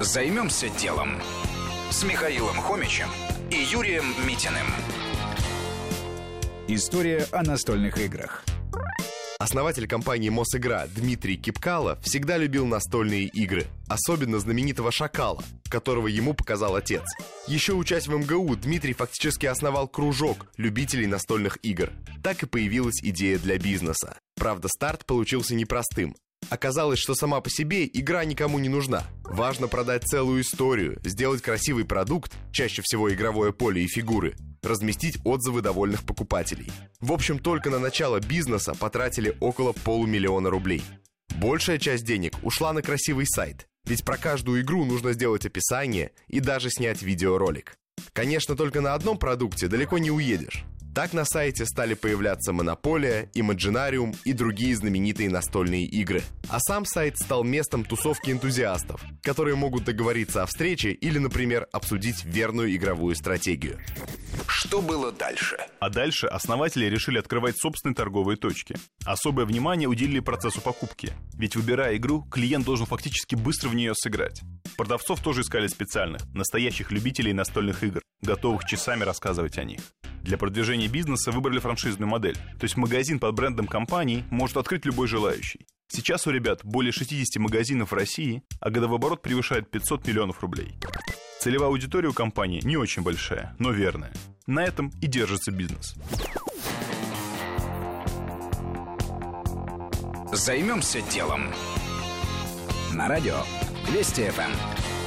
Займемся делом с Михаилом Хомичем и Юрием Митиным. История о настольных играх. Основатель компании Мосигра Дмитрий Кипкало всегда любил настольные игры, особенно знаменитого «Шакала», которого ему показал отец. Еще учась в МГУ, Дмитрий фактически основал кружок любителей настольных игр. Так и появилась идея для бизнеса. Правда, старт получился непростым. Оказалось, что сама по себе игра никому не нужна. Важно продать целую историю, сделать красивый продукт, чаще всего игровое поле и фигуры, разместить отзывы довольных покупателей. В общем, только на начало бизнеса потратили около полумиллиона рублей. Большая часть денег ушла на красивый сайт, ведь про каждую игру нужно сделать описание и даже снять видеоролик. Конечно, только на одном продукте далеко не уедешь. Так на сайте стали появляться Монополия, Imaginarium и другие знаменитые настольные игры. А сам сайт стал местом тусовки энтузиастов, которые могут договориться о встрече или, например, обсудить верную игровую стратегию. Что было дальше? А дальше основатели решили открывать собственные торговые точки. Особое внимание уделили процессу покупки. Ведь выбирая игру, клиент должен фактически быстро в нее сыграть. Продавцов тоже искали специальных, настоящих любителей настольных игр, готовых часами рассказывать о них. Для продвижения бизнеса выбрали франшизную модель, то есть магазин под брендом компании может открыть любой желающий. Сейчас у ребят более 60 магазинов в России, а годовой оборот превышает 500 миллионов рублей. Целевая аудитория у компании не очень большая, но верная. На этом и держится бизнес. Займемся делом. На радио Вести ФМ.